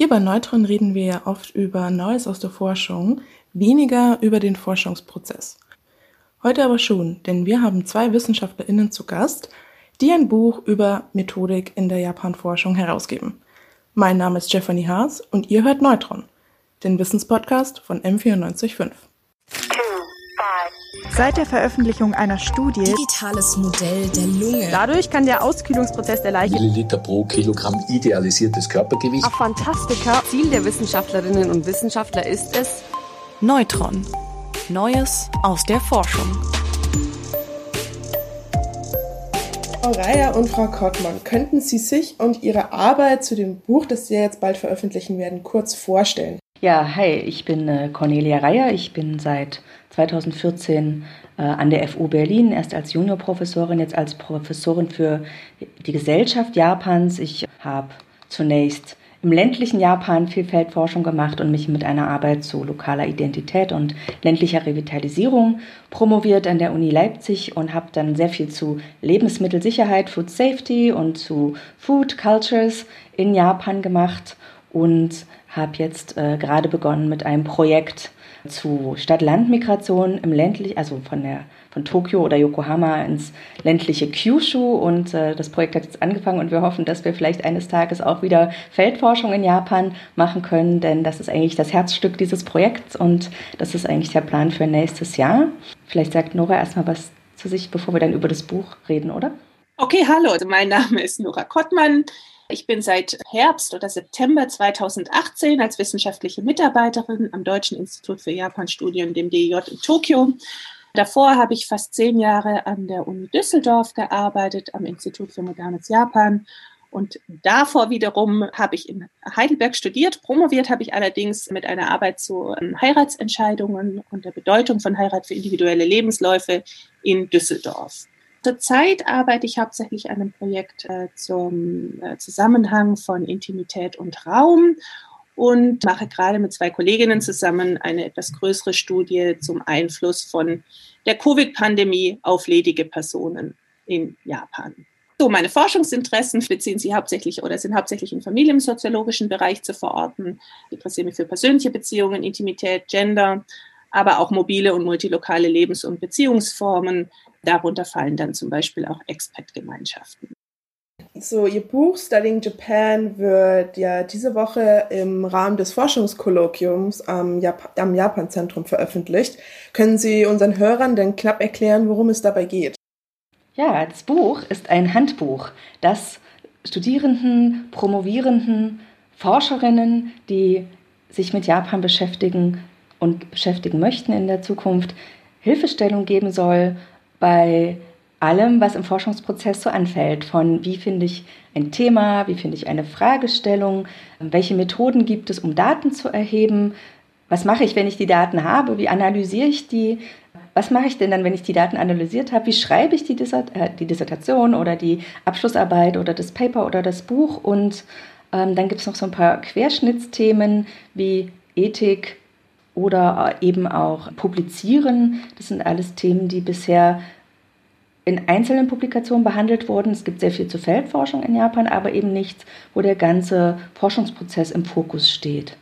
Hier bei Neutron reden wir ja oft über Neues aus der Forschung, weniger über den Forschungsprozess. Heute aber schon, denn wir haben zwei WissenschaftlerInnen zu Gast, die ein Buch über Methodik in der Japan-Forschung herausgeben. Mein Name ist Stephanie Haas und ihr hört Neutron, den Wissenspodcast von M945. Seit der Veröffentlichung einer Studie Digitales Modell der Lunge. Dadurch kann der Auskühlungsprozess der Leiche Milliliter pro Kilogramm idealisiertes Körpergewicht. auf Fantastika Ziel der Wissenschaftlerinnen und Wissenschaftler ist es, Neutron. Neues aus der Forschung. Frau Reier und Frau Kottmann, könnten Sie sich und Ihre Arbeit zu dem Buch, das Sie jetzt bald veröffentlichen werden, kurz vorstellen? Ja, hi, ich bin äh, Cornelia Reier. Ich bin seit 2014 äh, an der FU Berlin, erst als Juniorprofessorin, jetzt als Professorin für die Gesellschaft Japans. Ich habe zunächst im ländlichen Japan viel Feldforschung gemacht und mich mit einer Arbeit zu lokaler Identität und ländlicher Revitalisierung promoviert an der Uni Leipzig und habe dann sehr viel zu Lebensmittelsicherheit, Food Safety und zu Food Cultures in Japan gemacht und habe jetzt äh, gerade begonnen mit einem Projekt zu Stadt-Land-Migration im ländlichen, also von der von Tokio oder Yokohama ins ländliche Kyushu und äh, das Projekt hat jetzt angefangen und wir hoffen, dass wir vielleicht eines Tages auch wieder Feldforschung in Japan machen können, denn das ist eigentlich das Herzstück dieses Projekts und das ist eigentlich der Plan für nächstes Jahr. Vielleicht sagt Nora erstmal was zu sich, bevor wir dann über das Buch reden, oder? Okay, hallo, mein Name ist Nora Kottmann. Ich bin seit Herbst oder September 2018 als wissenschaftliche Mitarbeiterin am Deutschen Institut für Japanstudien, dem DIJ in Tokio. Davor habe ich fast zehn Jahre an der Uni Düsseldorf gearbeitet, am Institut für modernes Japan. Und davor wiederum habe ich in Heidelberg studiert. Promoviert habe ich allerdings mit einer Arbeit zu ähm, Heiratsentscheidungen und der Bedeutung von Heirat für individuelle Lebensläufe in Düsseldorf. Zurzeit arbeite ich hauptsächlich an einem Projekt äh, zum äh, Zusammenhang von Intimität und Raum und mache gerade mit zwei Kolleginnen zusammen eine etwas größere Studie zum Einfluss von der Covid-Pandemie auf ledige Personen in Japan. So, meine Forschungsinteressen beziehen sich hauptsächlich oder sind hauptsächlich im familiensoziologischen Bereich zu verorten. Ich interessiere mich für persönliche Beziehungen, Intimität, Gender, aber auch mobile und multilokale Lebens- und Beziehungsformen. Darunter fallen dann zum Beispiel auch Expat-Gemeinschaften. So, Ihr Buch Studying Japan wird ja diese Woche im Rahmen des Forschungskolloquiums am, Jap am Japan-Zentrum veröffentlicht. Können Sie unseren Hörern denn knapp erklären, worum es dabei geht? Ja, das Buch ist ein Handbuch, das Studierenden, Promovierenden, Forscherinnen, die sich mit Japan beschäftigen und beschäftigen möchten in der Zukunft, Hilfestellung geben soll bei allem, was im Forschungsprozess so anfällt. Von wie finde ich ein Thema, wie finde ich eine Fragestellung, welche Methoden gibt es, um Daten zu erheben, was mache ich, wenn ich die Daten habe, wie analysiere ich die, was mache ich denn dann, wenn ich die Daten analysiert habe, wie schreibe ich die, Dissert äh, die Dissertation oder die Abschlussarbeit oder das Paper oder das Buch und ähm, dann gibt es noch so ein paar Querschnittsthemen wie Ethik oder eben auch Publizieren. Das sind alles Themen, die bisher in einzelnen Publikationen behandelt wurden. Es gibt sehr viel zur Feldforschung in Japan, aber eben nichts, wo der ganze Forschungsprozess im Fokus steht.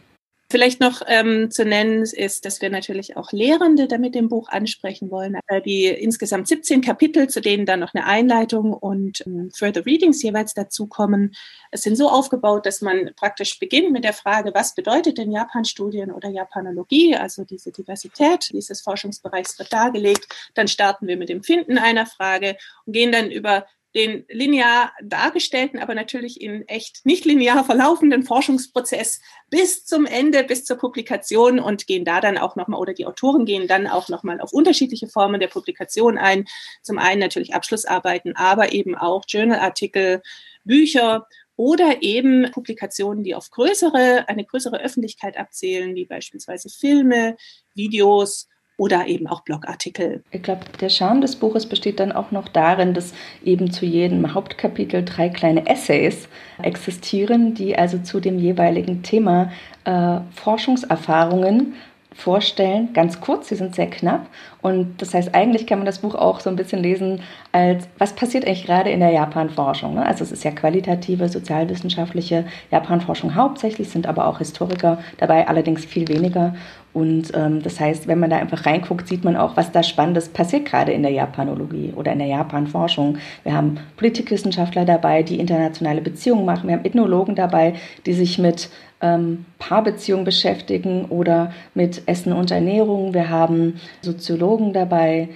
Vielleicht noch ähm, zu nennen ist, dass wir natürlich auch Lehrende damit im Buch ansprechen wollen. Äh, die insgesamt 17 Kapitel, zu denen dann noch eine Einleitung und ähm, Further Readings jeweils dazukommen, sind so aufgebaut, dass man praktisch beginnt mit der Frage, was bedeutet denn Japan-Studien oder Japanologie, also diese Diversität dieses Forschungsbereichs wird dargelegt. Dann starten wir mit dem Finden einer Frage und gehen dann über den linear dargestellten, aber natürlich in echt nicht linear verlaufenden Forschungsprozess bis zum Ende, bis zur Publikation und gehen da dann auch nochmal, oder die Autoren gehen dann auch nochmal auf unterschiedliche Formen der Publikation ein. Zum einen natürlich Abschlussarbeiten, aber eben auch Journalartikel, Bücher oder eben Publikationen, die auf größere, eine größere Öffentlichkeit abzählen, wie beispielsweise Filme, Videos oder eben auch Blogartikel. Ich glaube, der Charme des Buches besteht dann auch noch darin, dass eben zu jedem Hauptkapitel drei kleine Essays existieren, die also zu dem jeweiligen Thema äh, Forschungserfahrungen vorstellen, ganz kurz, sie sind sehr knapp. Und das heißt, eigentlich kann man das Buch auch so ein bisschen lesen als, was passiert eigentlich gerade in der Japan-Forschung? Ne? Also es ist ja qualitative, sozialwissenschaftliche Japan-Forschung hauptsächlich, sind aber auch Historiker dabei, allerdings viel weniger. Und ähm, das heißt, wenn man da einfach reinguckt, sieht man auch, was da Spannendes passiert gerade in der Japanologie oder in der Japan-Forschung. Wir haben Politikwissenschaftler dabei, die internationale Beziehungen machen. Wir haben Ethnologen dabei, die sich mit ähm, Paarbeziehungen beschäftigen oder mit Essen und Ernährung. Wir haben Soziologen dabei,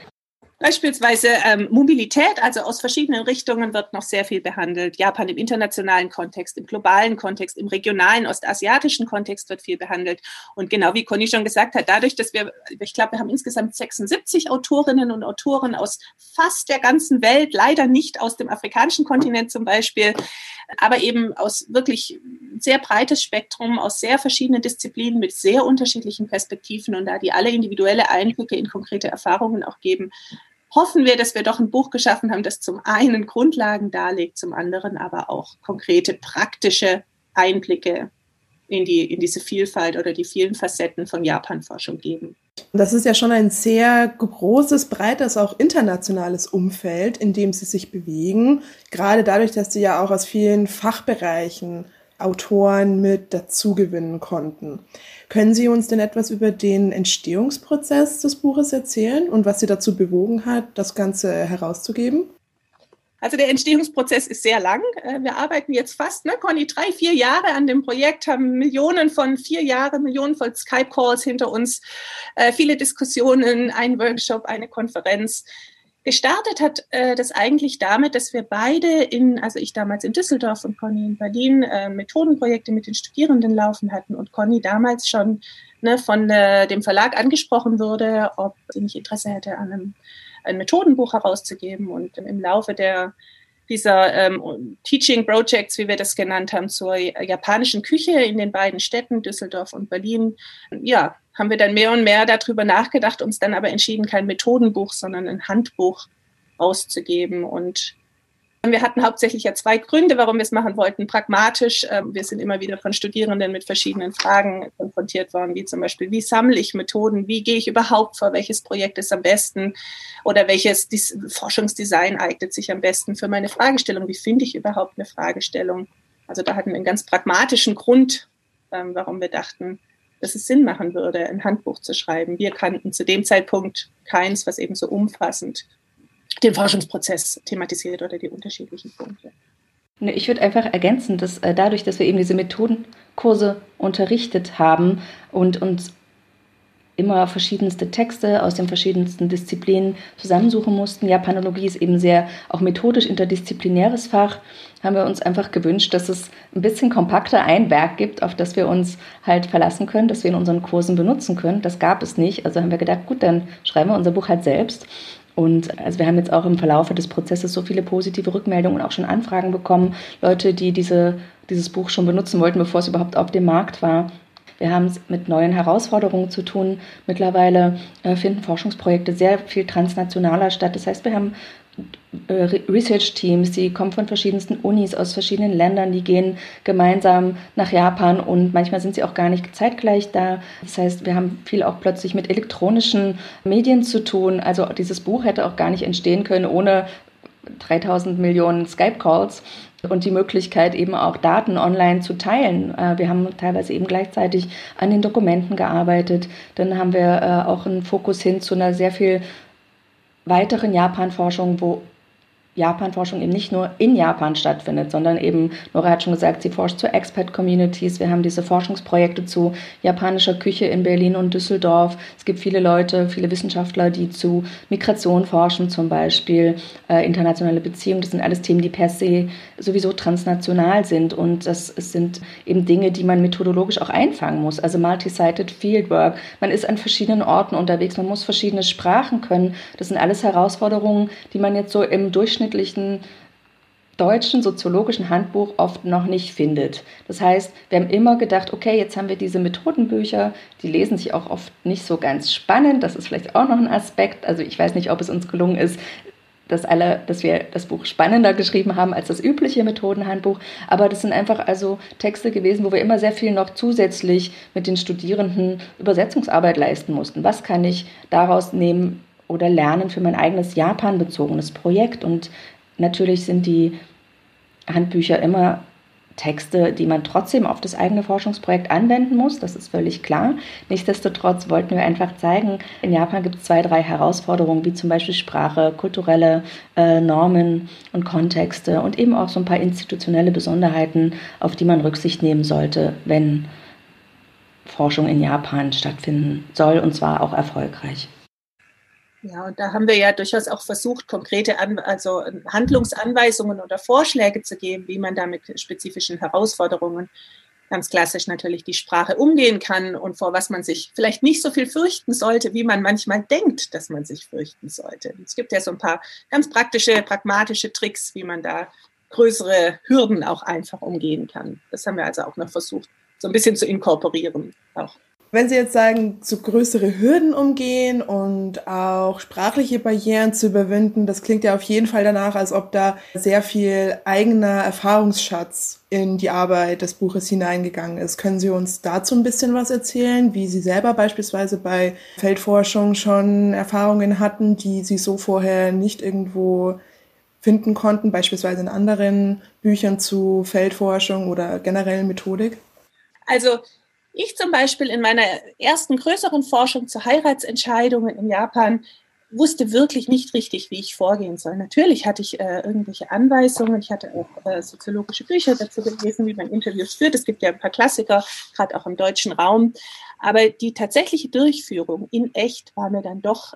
Beispielsweise ähm, Mobilität, also aus verschiedenen Richtungen wird noch sehr viel behandelt. Japan im internationalen Kontext, im globalen Kontext, im regionalen, ostasiatischen Kontext wird viel behandelt. Und genau wie Conny schon gesagt hat, dadurch, dass wir, ich glaube, wir haben insgesamt 76 Autorinnen und Autoren aus fast der ganzen Welt, leider nicht aus dem afrikanischen Kontinent zum Beispiel, aber eben aus wirklich sehr breites Spektrum, aus sehr verschiedenen Disziplinen mit sehr unterschiedlichen Perspektiven und da die alle individuelle Einblicke in konkrete Erfahrungen auch geben, hoffen wir, dass wir doch ein Buch geschaffen haben, das zum einen Grundlagen darlegt, zum anderen aber auch konkrete praktische Einblicke in, die, in diese Vielfalt oder die vielen Facetten von Japan-Forschung geben. Das ist ja schon ein sehr großes, breites, auch internationales Umfeld, in dem Sie sich bewegen. Gerade dadurch, dass Sie ja auch aus vielen Fachbereichen Autoren mit dazugewinnen konnten. Können Sie uns denn etwas über den Entstehungsprozess des Buches erzählen und was Sie dazu bewogen hat, das Ganze herauszugeben? Also der Entstehungsprozess ist sehr lang. Äh, wir arbeiten jetzt fast, ne, Conny, drei, vier Jahre an dem Projekt, haben Millionen von vier Jahren, Millionen von Skype-Calls hinter uns, äh, viele Diskussionen, ein Workshop, eine Konferenz. Gestartet hat äh, das eigentlich damit, dass wir beide in, also ich damals in Düsseldorf und Conny in Berlin, äh, Methodenprojekte mit den Studierenden laufen hatten und Conny damals schon ne, von äh, dem Verlag angesprochen wurde, ob sie nicht Interesse hätte, an einem ein Methodenbuch herauszugeben. Und im Laufe der dieser ähm, Teaching Projects, wie wir das genannt haben, zur japanischen Küche in den beiden Städten, Düsseldorf und Berlin, ja, haben wir dann mehr und mehr darüber nachgedacht, uns dann aber entschieden, kein Methodenbuch, sondern ein Handbuch auszugeben. Und wir hatten hauptsächlich ja zwei Gründe, warum wir es machen wollten. Pragmatisch, ähm, wir sind immer wieder von Studierenden mit verschiedenen Fragen konfrontiert worden, wie zum Beispiel, wie sammle ich Methoden, wie gehe ich überhaupt vor, welches Projekt ist am besten oder welches Forschungsdesign eignet sich am besten für meine Fragestellung, wie finde ich überhaupt eine Fragestellung. Also da hatten wir einen ganz pragmatischen Grund, ähm, warum wir dachten, dass es Sinn machen würde, ein Handbuch zu schreiben. Wir kannten zu dem Zeitpunkt keins, was eben so umfassend den Forschungsprozess thematisiert oder die unterschiedlichen Punkte. Ich würde einfach ergänzen, dass äh, dadurch, dass wir eben diese Methodenkurse unterrichtet haben und uns immer verschiedenste Texte aus den verschiedensten Disziplinen zusammensuchen mussten. Japanologie ist eben sehr auch methodisch interdisziplinäres Fach. Haben wir uns einfach gewünscht, dass es ein bisschen kompakter ein Werk gibt, auf das wir uns halt verlassen können, das wir in unseren Kursen benutzen können. Das gab es nicht. Also haben wir gedacht, gut, dann schreiben wir unser Buch halt selbst. Und also wir haben jetzt auch im Verlauf des Prozesses so viele positive Rückmeldungen und auch schon Anfragen bekommen. Leute, die diese, dieses Buch schon benutzen wollten, bevor es überhaupt auf dem Markt war. Wir haben es mit neuen Herausforderungen zu tun. Mittlerweile äh, finden Forschungsprojekte sehr viel transnationaler statt. Das heißt, wir haben äh, Research-Teams, die kommen von verschiedensten Unis aus verschiedenen Ländern, die gehen gemeinsam nach Japan und manchmal sind sie auch gar nicht zeitgleich da. Das heißt, wir haben viel auch plötzlich mit elektronischen Medien zu tun. Also dieses Buch hätte auch gar nicht entstehen können ohne 3000 Millionen Skype-Calls und die Möglichkeit eben auch Daten online zu teilen. Äh, wir haben teilweise eben gleichzeitig an den Dokumenten gearbeitet. Dann haben wir äh, auch einen Fokus hin zu einer sehr viel weiteren Japan-Forschung, wo Japan-Forschung eben nicht nur in Japan stattfindet, sondern eben, Nora hat schon gesagt, sie forscht zu Expat-Communities. Wir haben diese Forschungsprojekte zu japanischer Küche in Berlin und Düsseldorf. Es gibt viele Leute, viele Wissenschaftler, die zu Migration forschen, zum Beispiel äh, internationale Beziehungen. Das sind alles Themen, die per se sowieso transnational sind. Und das sind eben Dinge, die man methodologisch auch einfangen muss. Also multi-sited Fieldwork. Man ist an verschiedenen Orten unterwegs, man muss verschiedene Sprachen können. Das sind alles Herausforderungen, die man jetzt so im Durchschnitt durchschnittlichen deutschen soziologischen Handbuch oft noch nicht findet. Das heißt, wir haben immer gedacht, okay, jetzt haben wir diese Methodenbücher, die lesen sich auch oft nicht so ganz spannend. Das ist vielleicht auch noch ein Aspekt. Also ich weiß nicht, ob es uns gelungen ist, dass, alle, dass wir das Buch spannender geschrieben haben als das übliche Methodenhandbuch. Aber das sind einfach also Texte gewesen, wo wir immer sehr viel noch zusätzlich mit den Studierenden Übersetzungsarbeit leisten mussten. Was kann ich daraus nehmen oder lernen für mein eigenes Japan-bezogenes Projekt? Und natürlich sind die Handbücher immer Texte, die man trotzdem auf das eigene Forschungsprojekt anwenden muss, das ist völlig klar. Nichtsdestotrotz wollten wir einfach zeigen, in Japan gibt es zwei, drei Herausforderungen, wie zum Beispiel Sprache, kulturelle äh, Normen und Kontexte und eben auch so ein paar institutionelle Besonderheiten, auf die man Rücksicht nehmen sollte, wenn Forschung in Japan stattfinden soll, und zwar auch erfolgreich. Ja, und da haben wir ja durchaus auch versucht, konkrete An also Handlungsanweisungen oder Vorschläge zu geben, wie man da mit spezifischen Herausforderungen ganz klassisch natürlich die Sprache umgehen kann und vor was man sich vielleicht nicht so viel fürchten sollte, wie man manchmal denkt, dass man sich fürchten sollte. Es gibt ja so ein paar ganz praktische, pragmatische Tricks, wie man da größere Hürden auch einfach umgehen kann. Das haben wir also auch noch versucht, so ein bisschen zu inkorporieren. Auch. Wenn Sie jetzt sagen, so größere Hürden umgehen und auch sprachliche Barrieren zu überwinden, das klingt ja auf jeden Fall danach, als ob da sehr viel eigener Erfahrungsschatz in die Arbeit des Buches hineingegangen ist. Können Sie uns dazu ein bisschen was erzählen, wie Sie selber beispielsweise bei Feldforschung schon Erfahrungen hatten, die Sie so vorher nicht irgendwo finden konnten, beispielsweise in anderen Büchern zu Feldforschung oder generellen Methodik? Also ich zum Beispiel in meiner ersten größeren Forschung zu Heiratsentscheidungen in Japan wusste wirklich nicht richtig, wie ich vorgehen soll. Natürlich hatte ich äh, irgendwelche Anweisungen, ich hatte auch äh, soziologische Bücher dazu gelesen, wie man Interviews führt. Es gibt ja ein paar Klassiker, gerade auch im deutschen Raum. Aber die tatsächliche Durchführung in echt war mir dann doch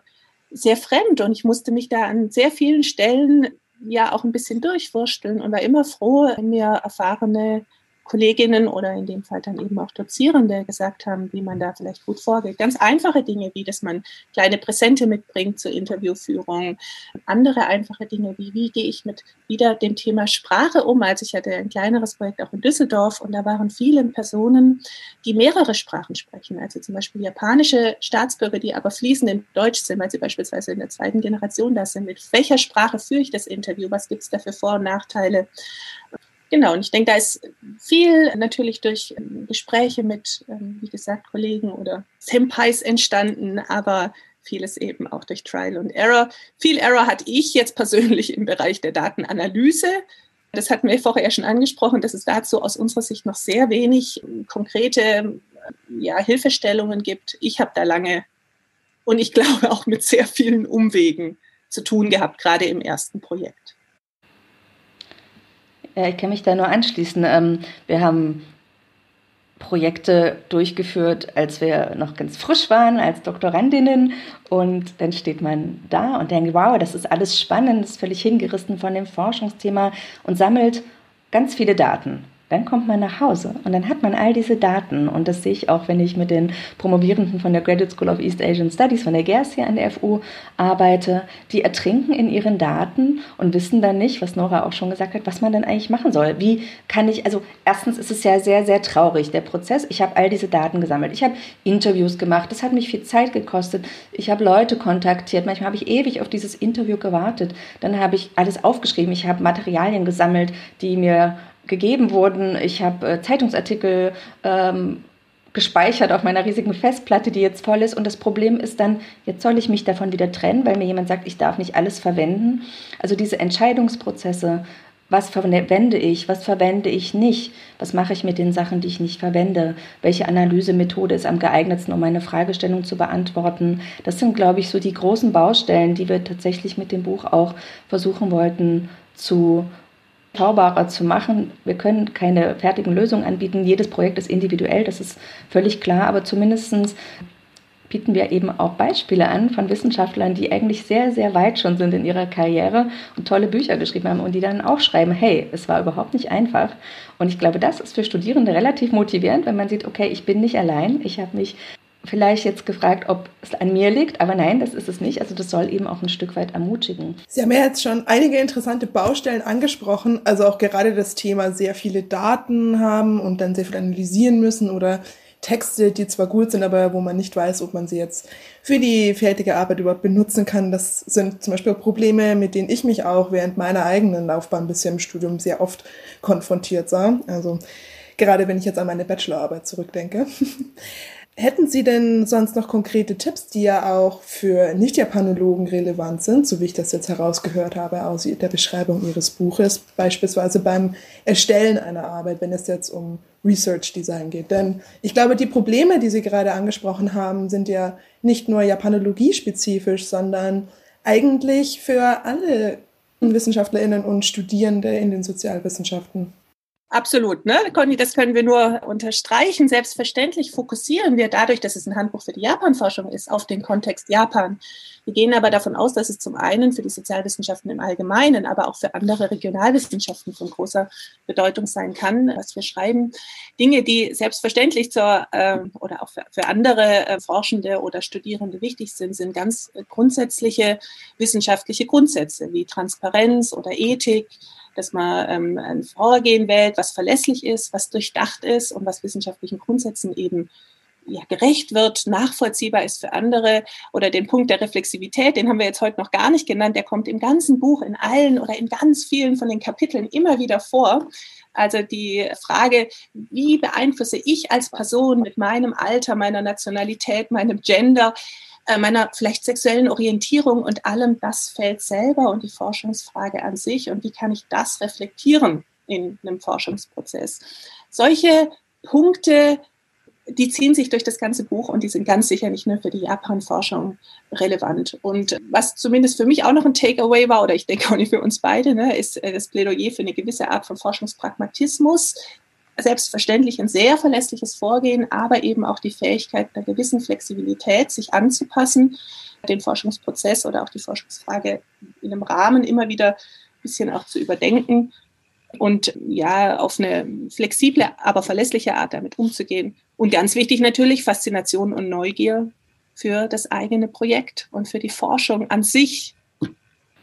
sehr fremd und ich musste mich da an sehr vielen Stellen ja auch ein bisschen durchwursteln und war immer froh, wenn mir erfahrene Kolleginnen oder in dem Fall dann eben auch Dozierende gesagt haben, wie man da vielleicht gut vorgeht. Ganz einfache Dinge, wie dass man kleine Präsente mitbringt zur Interviewführung. Andere einfache Dinge, wie wie gehe ich mit wieder dem Thema Sprache um. Also ich hatte ein kleineres Projekt auch in Düsseldorf und da waren viele Personen, die mehrere Sprachen sprechen. Also zum Beispiel japanische Staatsbürger, die aber fließend in Deutsch sind, weil sie beispielsweise in der zweiten Generation da sind. Mit welcher Sprache führe ich das Interview? Was gibt es da für Vor- und Nachteile? Genau, und ich denke, da ist viel natürlich durch ähm, Gespräche mit, ähm, wie gesagt, Kollegen oder Senpais entstanden, aber vieles eben auch durch Trial und Error. Viel Error hatte ich jetzt persönlich im Bereich der Datenanalyse. Das hatten wir vorher schon angesprochen, dass es dazu aus unserer Sicht noch sehr wenig ähm, konkrete ja, Hilfestellungen gibt. Ich habe da lange und ich glaube auch mit sehr vielen Umwegen zu tun gehabt, gerade im ersten Projekt. Ja, ich kann mich da nur anschließen. Ähm, wir haben Projekte durchgeführt, als wir noch ganz frisch waren, als Doktorandinnen. Und dann steht man da und denkt, wow, das ist alles spannend, ist völlig hingerissen von dem Forschungsthema und sammelt ganz viele Daten. Dann kommt man nach Hause und dann hat man all diese Daten. Und das sehe ich auch, wenn ich mit den Promovierenden von der Graduate School of East Asian Studies, von der GERS hier an der FU arbeite. Die ertrinken in ihren Daten und wissen dann nicht, was Nora auch schon gesagt hat, was man denn eigentlich machen soll. Wie kann ich, also erstens ist es ja sehr, sehr traurig, der Prozess. Ich habe all diese Daten gesammelt. Ich habe Interviews gemacht. Das hat mich viel Zeit gekostet. Ich habe Leute kontaktiert. Manchmal habe ich ewig auf dieses Interview gewartet. Dann habe ich alles aufgeschrieben. Ich habe Materialien gesammelt, die mir gegeben wurden. Ich habe äh, Zeitungsartikel ähm, gespeichert auf meiner riesigen Festplatte, die jetzt voll ist. Und das Problem ist dann, jetzt soll ich mich davon wieder trennen, weil mir jemand sagt, ich darf nicht alles verwenden. Also diese Entscheidungsprozesse, was verwende ich, was verwende ich nicht, was mache ich mit den Sachen, die ich nicht verwende, welche Analysemethode ist am geeignetsten, um meine Fragestellung zu beantworten. Das sind, glaube ich, so die großen Baustellen, die wir tatsächlich mit dem Buch auch versuchen wollten zu schaubarer zu machen. Wir können keine fertigen Lösungen anbieten. Jedes Projekt ist individuell, das ist völlig klar, aber zumindest bieten wir eben auch Beispiele an von Wissenschaftlern, die eigentlich sehr, sehr weit schon sind in ihrer Karriere und tolle Bücher geschrieben haben und die dann auch schreiben, hey, es war überhaupt nicht einfach. Und ich glaube, das ist für Studierende relativ motivierend, wenn man sieht, okay, ich bin nicht allein, ich habe mich vielleicht jetzt gefragt, ob es an mir liegt, aber nein, das ist es nicht. Also das soll eben auch ein Stück weit ermutigen. Sie haben ja jetzt schon einige interessante Baustellen angesprochen, also auch gerade das Thema sehr viele Daten haben und dann sehr viel analysieren müssen oder Texte, die zwar gut sind, aber wo man nicht weiß, ob man sie jetzt für die fertige Arbeit überhaupt benutzen kann. Das sind zum Beispiel Probleme, mit denen ich mich auch während meiner eigenen Laufbahn bisher im Studium sehr oft konfrontiert sah. Also gerade wenn ich jetzt an meine Bachelorarbeit zurückdenke. Hätten Sie denn sonst noch konkrete Tipps, die ja auch für Nicht-Japanologen relevant sind, so wie ich das jetzt herausgehört habe aus der Beschreibung Ihres Buches, beispielsweise beim Erstellen einer Arbeit, wenn es jetzt um Research Design geht? Denn ich glaube, die Probleme, die Sie gerade angesprochen haben, sind ja nicht nur Japanologie-spezifisch, sondern eigentlich für alle WissenschaftlerInnen und Studierende in den Sozialwissenschaften. Absolut, ne, Conny, das können wir nur unterstreichen. Selbstverständlich fokussieren wir dadurch, dass es ein Handbuch für die Japanforschung ist, auf den Kontext Japan. Wir gehen aber davon aus, dass es zum einen für die Sozialwissenschaften im Allgemeinen, aber auch für andere Regionalwissenschaften von großer Bedeutung sein kann, was wir schreiben. Dinge, die selbstverständlich zur äh, oder auch für, für andere äh, Forschende oder Studierende wichtig sind, sind ganz grundsätzliche wissenschaftliche Grundsätze wie Transparenz oder Ethik, dass man ähm, ein Vorgehen wählt, was verlässlich ist, was durchdacht ist und was wissenschaftlichen Grundsätzen eben ja, gerecht wird, nachvollziehbar ist für andere oder den Punkt der Reflexivität, den haben wir jetzt heute noch gar nicht genannt, der kommt im ganzen Buch, in allen oder in ganz vielen von den Kapiteln immer wieder vor. Also die Frage, wie beeinflusse ich als Person mit meinem Alter, meiner Nationalität, meinem Gender meiner vielleicht sexuellen Orientierung und allem das Feld selber und die Forschungsfrage an sich und wie kann ich das reflektieren in einem Forschungsprozess. Solche Punkte, die ziehen sich durch das ganze Buch und die sind ganz sicher nicht nur für die Japan-Forschung relevant. Und was zumindest für mich auch noch ein Takeaway war, oder ich denke auch nicht für uns beide, ne, ist äh, das Plädoyer für eine gewisse Art von Forschungspragmatismus, selbstverständlich ein sehr verlässliches Vorgehen, aber eben auch die Fähigkeit einer gewissen Flexibilität, sich anzupassen, den Forschungsprozess oder auch die Forschungsfrage in einem Rahmen immer wieder ein bisschen auch zu überdenken und ja, auf eine flexible, aber verlässliche Art damit umzugehen. Und ganz wichtig natürlich Faszination und Neugier für das eigene Projekt und für die Forschung an sich.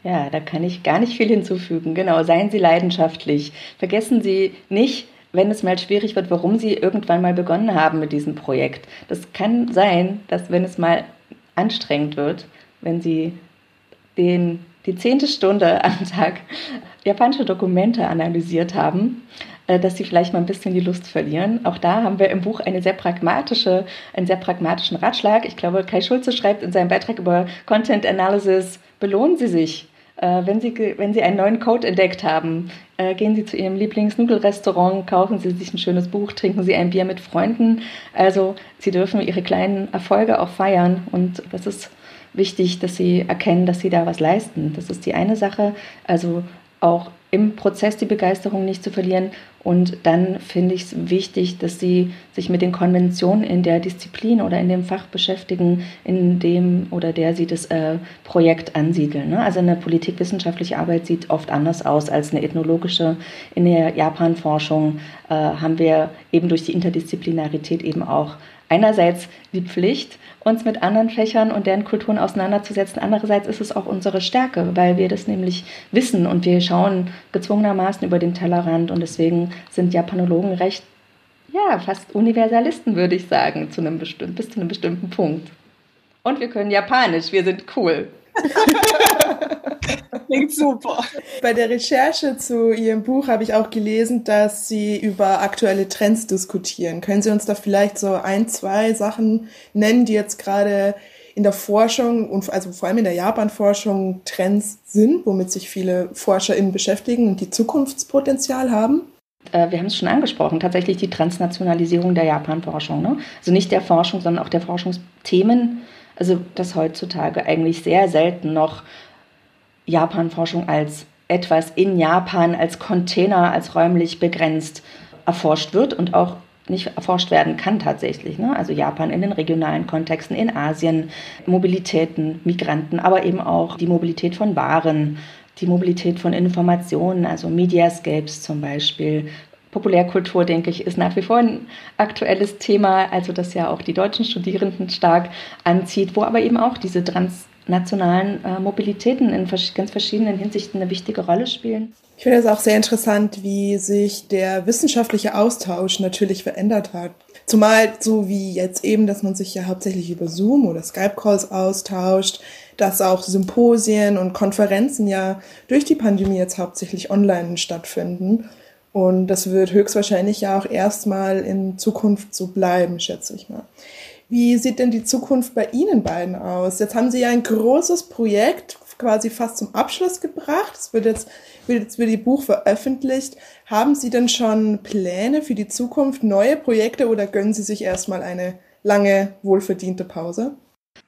Ja, da kann ich gar nicht viel hinzufügen. Genau, seien Sie leidenschaftlich. Vergessen Sie nicht, wenn es mal schwierig wird, warum sie irgendwann mal begonnen haben mit diesem Projekt. Das kann sein, dass wenn es mal anstrengend wird, wenn sie den, die zehnte Stunde am Tag japanische Dokumente analysiert haben, äh, dass sie vielleicht mal ein bisschen die Lust verlieren. Auch da haben wir im Buch eine sehr pragmatische, einen sehr pragmatischen Ratschlag. Ich glaube, Kai Schulze schreibt in seinem Beitrag über Content Analysis, belohnen Sie sich wenn, Sie, wenn Sie einen neuen Code entdeckt haben, äh, gehen Sie zu Ihrem Lieblingsnudelrestaurant, kaufen Sie sich ein schönes Buch, trinken Sie ein Bier mit Freunden. Also Sie dürfen Ihre kleinen Erfolge auch feiern und das ist wichtig, dass Sie erkennen, dass Sie da was leisten. Das ist die eine Sache. Also auch im Prozess die Begeisterung nicht zu verlieren. Und dann finde ich es wichtig, dass sie sich mit den Konventionen in der Disziplin oder in dem Fach beschäftigen, in dem oder der sie das äh, Projekt ansiedeln. Ne? Also eine politikwissenschaftliche Arbeit sieht oft anders aus als eine ethnologische. In der Japan-Forschung äh, haben wir eben durch die Interdisziplinarität eben auch einerseits die Pflicht, uns mit anderen Fächern und deren Kulturen auseinanderzusetzen. Andererseits ist es auch unsere Stärke, weil wir das nämlich wissen und wir schauen gezwungenermaßen über den Tellerrand und deswegen sind Japanologen recht, ja, fast Universalisten, würde ich sagen, zu einem bis zu einem bestimmten Punkt. Und wir können Japanisch, wir sind cool. Klingt super. Bei der Recherche zu Ihrem Buch habe ich auch gelesen, dass Sie über aktuelle Trends diskutieren. Können Sie uns da vielleicht so ein, zwei Sachen nennen, die jetzt gerade in der Forschung und also vor allem in der Japan-Forschung Trends sind, womit sich viele ForscherInnen beschäftigen und die Zukunftspotenzial haben? Äh, wir haben es schon angesprochen, tatsächlich die Transnationalisierung der Japan-Forschung. Ne? Also nicht der Forschung, sondern auch der Forschungsthemen. Also dass heutzutage eigentlich sehr selten noch Japan-Forschung als etwas in Japan, als Container, als räumlich begrenzt erforscht wird und auch nicht erforscht werden kann tatsächlich. Ne? Also Japan in den regionalen Kontexten, in Asien, Mobilitäten, Migranten, aber eben auch die Mobilität von Waren, die Mobilität von Informationen, also Mediascapes zum Beispiel. Populärkultur, denke ich, ist nach wie vor ein aktuelles Thema, also das ja auch die deutschen Studierenden stark anzieht, wo aber eben auch diese Trans nationalen äh, Mobilitäten in ganz verschiedenen Hinsichten eine wichtige Rolle spielen. Ich finde es auch sehr interessant, wie sich der wissenschaftliche Austausch natürlich verändert hat. Zumal so wie jetzt eben, dass man sich ja hauptsächlich über Zoom oder Skype-Calls austauscht, dass auch Symposien und Konferenzen ja durch die Pandemie jetzt hauptsächlich online stattfinden. Und das wird höchstwahrscheinlich ja auch erstmal in Zukunft so bleiben, schätze ich mal. Wie sieht denn die Zukunft bei Ihnen beiden aus? Jetzt haben Sie ja ein großes Projekt quasi fast zum Abschluss gebracht. Es wird jetzt, wird jetzt wird die Buch veröffentlicht. Haben Sie denn schon Pläne für die Zukunft, neue Projekte oder gönnen Sie sich erstmal eine lange, wohlverdiente Pause?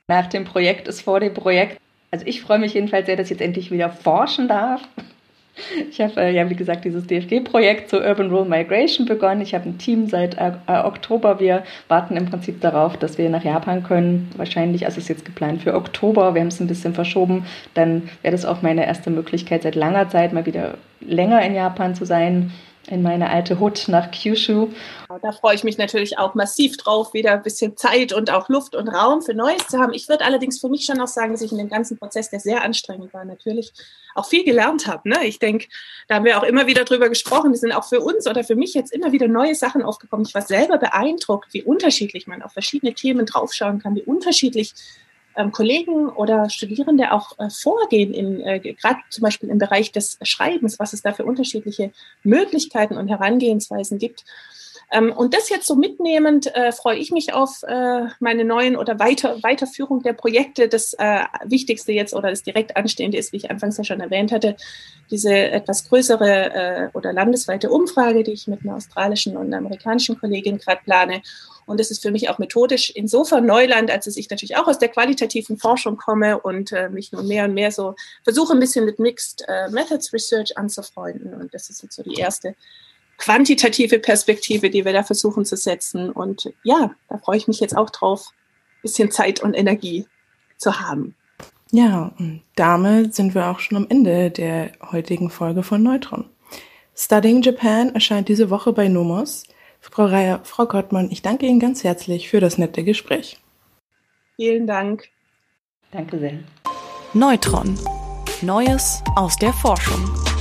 Nach dem Projekt ist vor dem Projekt. Also ich freue mich jedenfalls sehr, dass ich jetzt endlich wieder forschen darf. Ich habe äh, ja, wie gesagt, dieses DFG-Projekt zur Urban Rural Migration begonnen. Ich habe ein Team seit äh, äh, Oktober. Wir warten im Prinzip darauf, dass wir nach Japan können. Wahrscheinlich, also es ist jetzt geplant für Oktober. Wir haben es ein bisschen verschoben. Dann wäre das auch meine erste Möglichkeit seit langer Zeit, mal wieder länger in Japan zu sein in meine alte Hut nach Kyushu. Da freue ich mich natürlich auch massiv drauf, wieder ein bisschen Zeit und auch Luft und Raum für Neues zu haben. Ich würde allerdings für mich schon auch sagen, dass ich in dem ganzen Prozess, der sehr anstrengend war, natürlich auch viel gelernt habe. Ne? Ich denke, da haben wir auch immer wieder drüber gesprochen. Die sind auch für uns oder für mich jetzt immer wieder neue Sachen aufgekommen. Ich war selber beeindruckt, wie unterschiedlich man auf verschiedene Themen draufschauen kann, wie unterschiedlich ähm, Kollegen oder Studierende auch äh, vorgehen, in, äh, gerade zum Beispiel im Bereich des Schreibens, was es da für unterschiedliche Möglichkeiten und Herangehensweisen gibt. Ähm, und das jetzt so mitnehmend äh, freue ich mich auf äh, meine neuen oder weiter, Weiterführung der Projekte. Das äh, Wichtigste jetzt oder das direkt anstehende ist, wie ich anfangs ja schon erwähnt hatte, diese etwas größere äh, oder landesweite Umfrage, die ich mit einer australischen und einer amerikanischen Kollegin gerade plane. Und das ist für mich auch methodisch insofern Neuland, als dass ich natürlich auch aus der qualitativen Forschung komme und äh, mich nun mehr und mehr so versuche, ein bisschen mit Mixed äh, Methods Research anzufreunden. Und das ist jetzt so die erste quantitative Perspektive, die wir da versuchen zu setzen. Und ja, da freue ich mich jetzt auch drauf, ein bisschen Zeit und Energie zu haben. Ja, und damit sind wir auch schon am Ende der heutigen Folge von Neutron. Studying Japan erscheint diese Woche bei Nomos. Frau Reier, Frau Gottmann, ich danke Ihnen ganz herzlich für das nette Gespräch. Vielen Dank. Danke sehr. Neutron. Neues aus der Forschung.